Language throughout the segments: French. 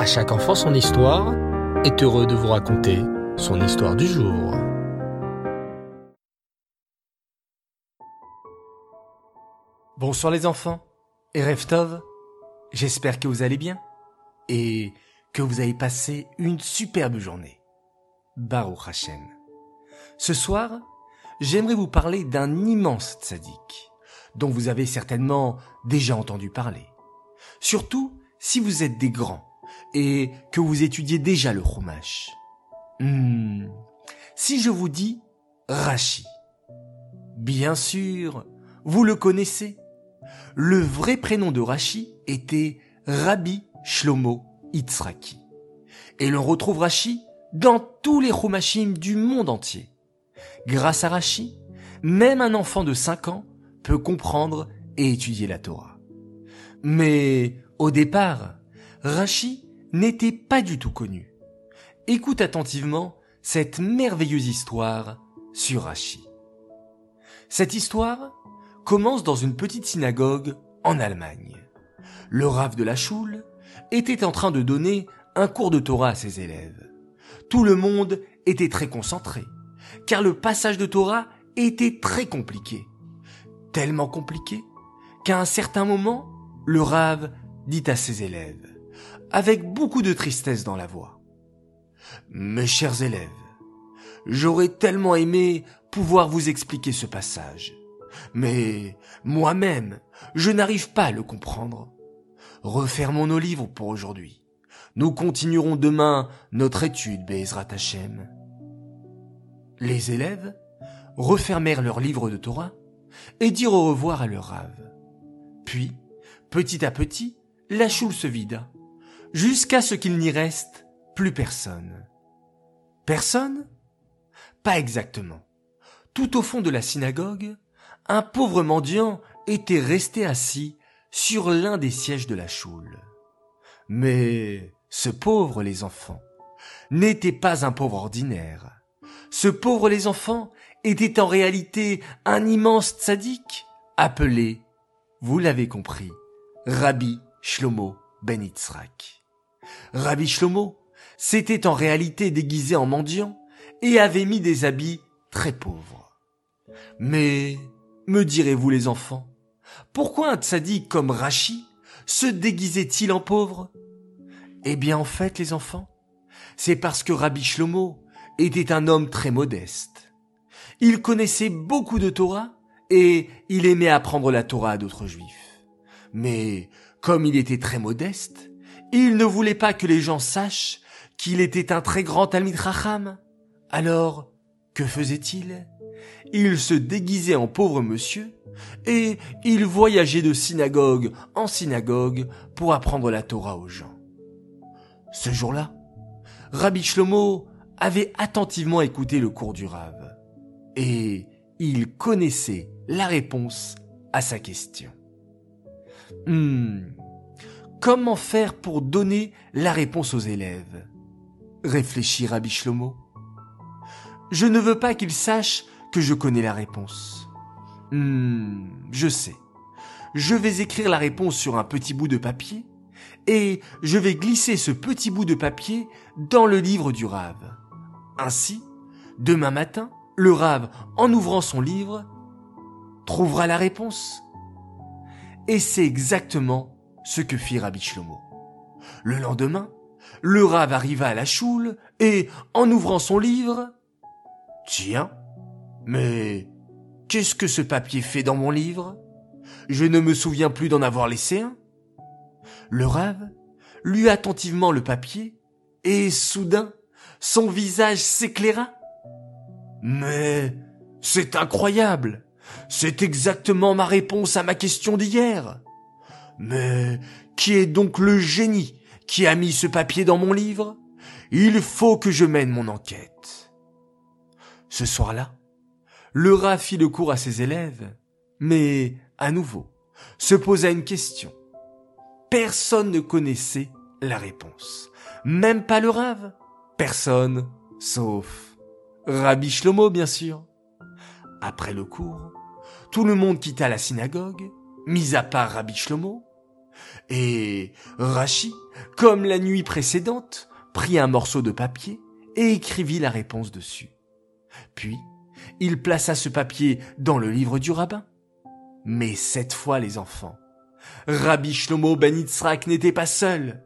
À chaque enfant son histoire est heureux de vous raconter son histoire du jour. Bonsoir les enfants et Reftov, j'espère que vous allez bien et que vous avez passé une superbe journée. Baruch Hashem. Ce soir, j'aimerais vous parler d'un immense tzaddik dont vous avez certainement déjà entendu parler. Surtout si vous êtes des grands et que vous étudiez déjà le Chumash. Hmm. Si je vous dis Rashi, bien sûr, vous le connaissez. Le vrai prénom de Rashi était Rabbi Shlomo Itzraki. Et l'on retrouve Rashi dans tous les Chumashim du monde entier. Grâce à Rashi, même un enfant de 5 ans peut comprendre et étudier la Torah. Mais au départ, Rashi n'était pas du tout connu. Écoute attentivement cette merveilleuse histoire sur Rashi. Cette histoire commence dans une petite synagogue en Allemagne. Le rave de la choule était en train de donner un cours de Torah à ses élèves. Tout le monde était très concentré, car le passage de Torah était très compliqué. Tellement compliqué qu'à un certain moment, le rave dit à ses élèves, avec beaucoup de tristesse dans la voix, Mes chers élèves, j'aurais tellement aimé pouvoir vous expliquer ce passage, mais moi-même, je n'arrive pas à le comprendre. Refermons nos livres pour aujourd'hui. Nous continuerons demain notre étude, Bezrat Hashem. Les élèves refermèrent leurs livres de Torah et dirent au revoir à leur rave. Puis, petit à petit, la choule se vida, jusqu'à ce qu'il n'y reste plus personne. Personne? Pas exactement. Tout au fond de la synagogue, un pauvre mendiant était resté assis sur l'un des sièges de la choule. Mais ce pauvre les enfants n'était pas un pauvre ordinaire. Ce pauvre les enfants était en réalité un immense tzaddik appelé, vous l'avez compris, Rabbi Shlomo Ben Yitzhak. Rabbi Shlomo s'était en réalité déguisé en mendiant et avait mis des habits très pauvres. Mais, me direz-vous les enfants, pourquoi un tzaddik comme Rashi se déguisait-il en pauvre? Eh bien en fait les enfants, c'est parce que Rabbi Shlomo était un homme très modeste. Il connaissait beaucoup de Torah et il aimait apprendre la Torah à d'autres juifs. Mais comme il était très modeste, il ne voulait pas que les gens sachent qu'il était un très grand Talmid Racham. Alors, que faisait-il? Il se déguisait en pauvre monsieur et il voyageait de synagogue en synagogue pour apprendre la Torah aux gens. Ce jour-là, Rabbi Shlomo avait attentivement écouté le cours du Rav et il connaissait la réponse à sa question. Hmm. Comment faire pour donner la réponse aux élèves? Réfléchit Rabbi. Je ne veux pas qu'ils sachent que je connais la réponse. Hmm, je sais. Je vais écrire la réponse sur un petit bout de papier et je vais glisser ce petit bout de papier dans le livre du Rave. Ainsi, demain matin, le Rave, en ouvrant son livre, trouvera la réponse. Et c'est exactement ce que fit Rabbi Shlomo. Le lendemain, le Rav arriva à la choule et, en ouvrant son livre, Tiens, mais qu'est-ce que ce papier fait dans mon livre? Je ne me souviens plus d'en avoir laissé un. Le Rav lut attentivement le papier et soudain, son visage s'éclaira. Mais c'est incroyable. C'est exactement ma réponse à ma question d'hier. Mais qui est donc le génie qui a mis ce papier dans mon livre? Il faut que je mène mon enquête. Ce soir-là, le rat fit le cours à ses élèves, mais, à nouveau, se posa une question. Personne ne connaissait la réponse. Même pas le rave. Personne, sauf Rabbi Shlomo, bien sûr. Après le cours, tout le monde quitta la synagogue, mis à part Rabbi Shlomo, Et Rachi, comme la nuit précédente, prit un morceau de papier et écrivit la réponse dessus. Puis, il plaça ce papier dans le livre du rabbin. Mais cette fois, les enfants, Rabbi Shlomo Ben n'était pas seul,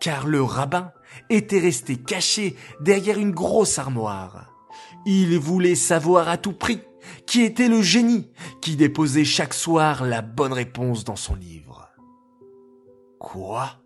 car le rabbin était resté caché derrière une grosse armoire. Il voulait savoir à tout prix qui était le génie qui déposait chaque soir la bonne réponse dans son livre. Quoi?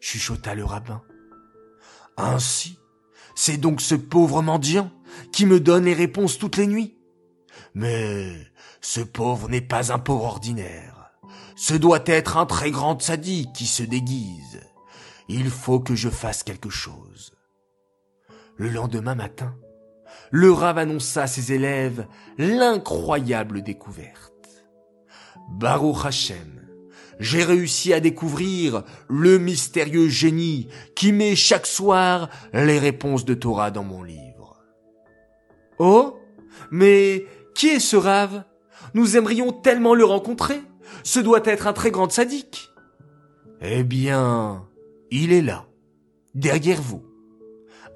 chuchota le rabbin. Ainsi, c'est donc ce pauvre mendiant qui me donne les réponses toutes les nuits. Mais ce pauvre n'est pas un pauvre ordinaire. Ce doit être un très grand sadique qui se déguise. Il faut que je fasse quelque chose. Le lendemain matin, le Rav annonça à ses élèves l'incroyable découverte. Baruch Hashem, j'ai réussi à découvrir le mystérieux génie qui met chaque soir les réponses de Torah dans mon livre. Oh, mais qui est ce Rav Nous aimerions tellement le rencontrer. Ce doit être un très grand sadique. Eh bien, il est là, derrière vous,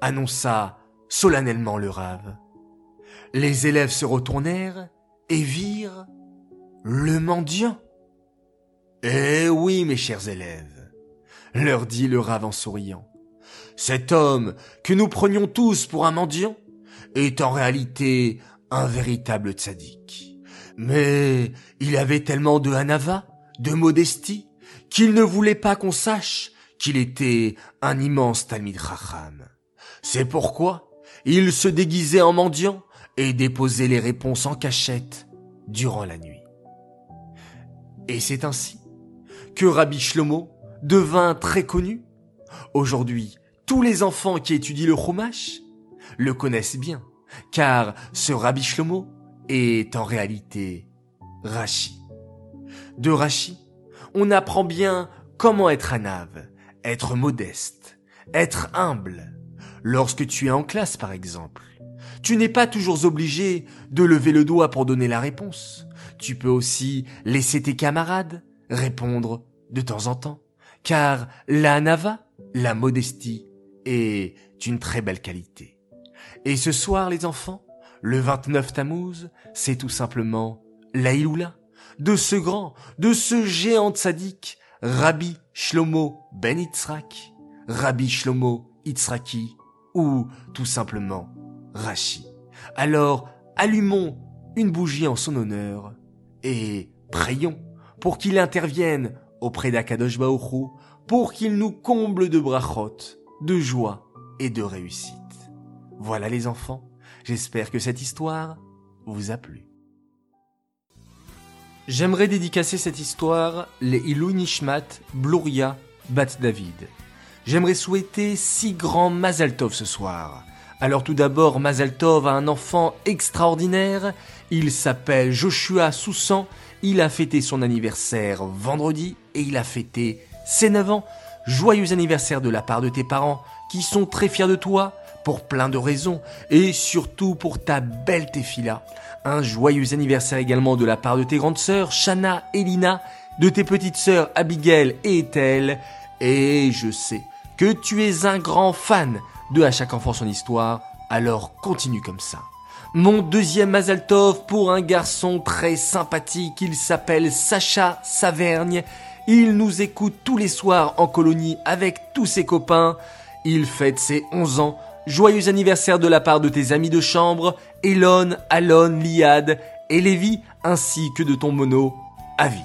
annonça solennellement le rave. Les élèves se retournèrent et virent le mendiant. Eh oui, mes chers élèves, leur dit le rave en souriant. Cet homme que nous prenions tous pour un mendiant est en réalité un véritable tzaddik. Mais il avait tellement de hanava, de modestie, qu'il ne voulait pas qu'on sache qu'il était un immense Talmid Chacham. C'est pourquoi il se déguisait en mendiant et déposait les réponses en cachette durant la nuit. Et c'est ainsi que Rabbi Shlomo devint très connu. Aujourd'hui, tous les enfants qui étudient le Chumash le connaissent bien, car ce Rabbi Shlomo est en réalité Rashi. De Rashi, on apprend bien comment être un ave, être modeste, être humble, lorsque tu es en classe par exemple. Tu n'es pas toujours obligé de lever le doigt pour donner la réponse. Tu peux aussi laisser tes camarades répondre de temps en temps. Car la nava, la modestie, est une très belle qualité. Et ce soir, les enfants, le 29 Tammuz, c'est tout simplement la de ce grand, de ce géant sadique, Rabbi Shlomo Ben Yitzhak, Rabbi Shlomo Yitzhaki, ou tout simplement Rashi. Alors allumons une bougie en son honneur et prions pour qu'il intervienne auprès d'Akadosh Baoru pour qu'il nous comble de brachot, de joie et de réussite. Voilà les enfants, j'espère que cette histoire vous a plu. J'aimerais dédicacer cette histoire les Ilou Nishmat, Bluria, Bat David. J'aimerais souhaiter six grands Mazaltov ce soir. Alors tout d'abord, Mazaltov a un enfant extraordinaire. Il s'appelle Joshua Soussan. Il a fêté son anniversaire vendredi et il a fêté ses 9 ans. Joyeux anniversaire de la part de tes parents qui sont très fiers de toi pour plein de raisons et surtout pour ta belle Tefila. Un joyeux anniversaire également de la part de tes grandes sœurs Shana et Lina, de tes petites sœurs Abigail et Ethel. Et je sais que tu es un grand fan de À chaque enfant son histoire, alors continue comme ça. Mon deuxième Mazaltov pour un garçon très sympathique, il s'appelle Sacha Savergne. Il nous écoute tous les soirs en colonie avec tous ses copains. Il fête ses 11 ans. Joyeux anniversaire de la part de tes amis de chambre, Elon, Alon, Liad et Lévi, ainsi que de ton mono, Avi.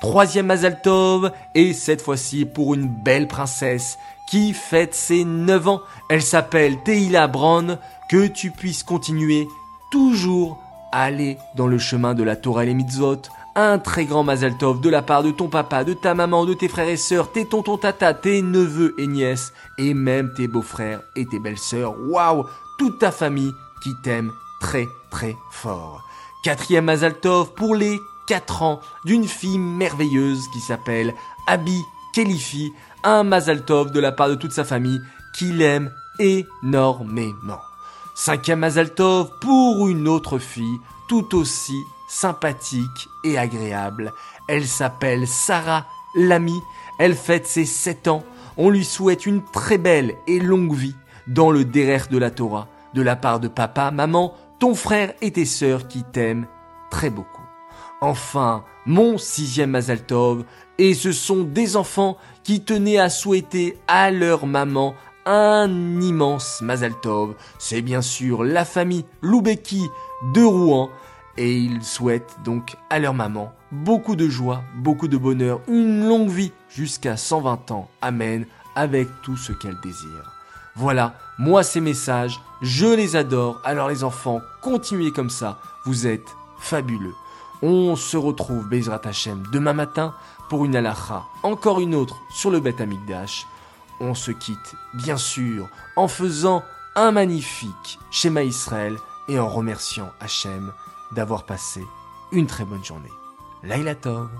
Troisième Mazaltov, et cette fois-ci pour une belle princesse qui fête ses 9 ans. Elle s'appelle Teila Brown. Que tu puisses continuer toujours à aller dans le chemin de la Torah et les mitzvot. Un très grand Mazal Tov de la part de ton papa, de ta maman, de tes frères et sœurs, tes tontons tata, tes neveux et nièces, et même tes beaux-frères et tes belles-sœurs. Waouh Toute ta famille qui t'aime très très fort. Quatrième Mazal Tov pour les 4 ans d'une fille merveilleuse qui s'appelle Abby Kelifi un Mazaltov de la part de toute sa famille qui l'aime énormément. Cinquième Mazaltov pour une autre fille tout aussi sympathique et agréable. Elle s'appelle Sarah l'amie, elle fête ses 7 ans. On lui souhaite une très belle et longue vie dans le derrière de la Torah, de la part de papa, maman, ton frère et tes sœurs qui t'aiment très beaucoup. Enfin, mon sixième Mazaltov, et ce sont des enfants qui tenaient à souhaiter à leur maman un immense Mazaltov. C'est bien sûr la famille Loubeki de Rouen, et ils souhaitent donc à leur maman beaucoup de joie, beaucoup de bonheur, une longue vie jusqu'à 120 ans. Amen, avec tout ce qu'elle désire. Voilà, moi ces messages, je les adore. Alors les enfants, continuez comme ça, vous êtes fabuleux. On se retrouve Bezrat Hashem demain matin pour une alacha, encore une autre sur le Bet Amigdash. On se quitte, bien sûr, en faisant un magnifique schéma Israël et en remerciant Hachem d'avoir passé une très bonne journée. Laila Tov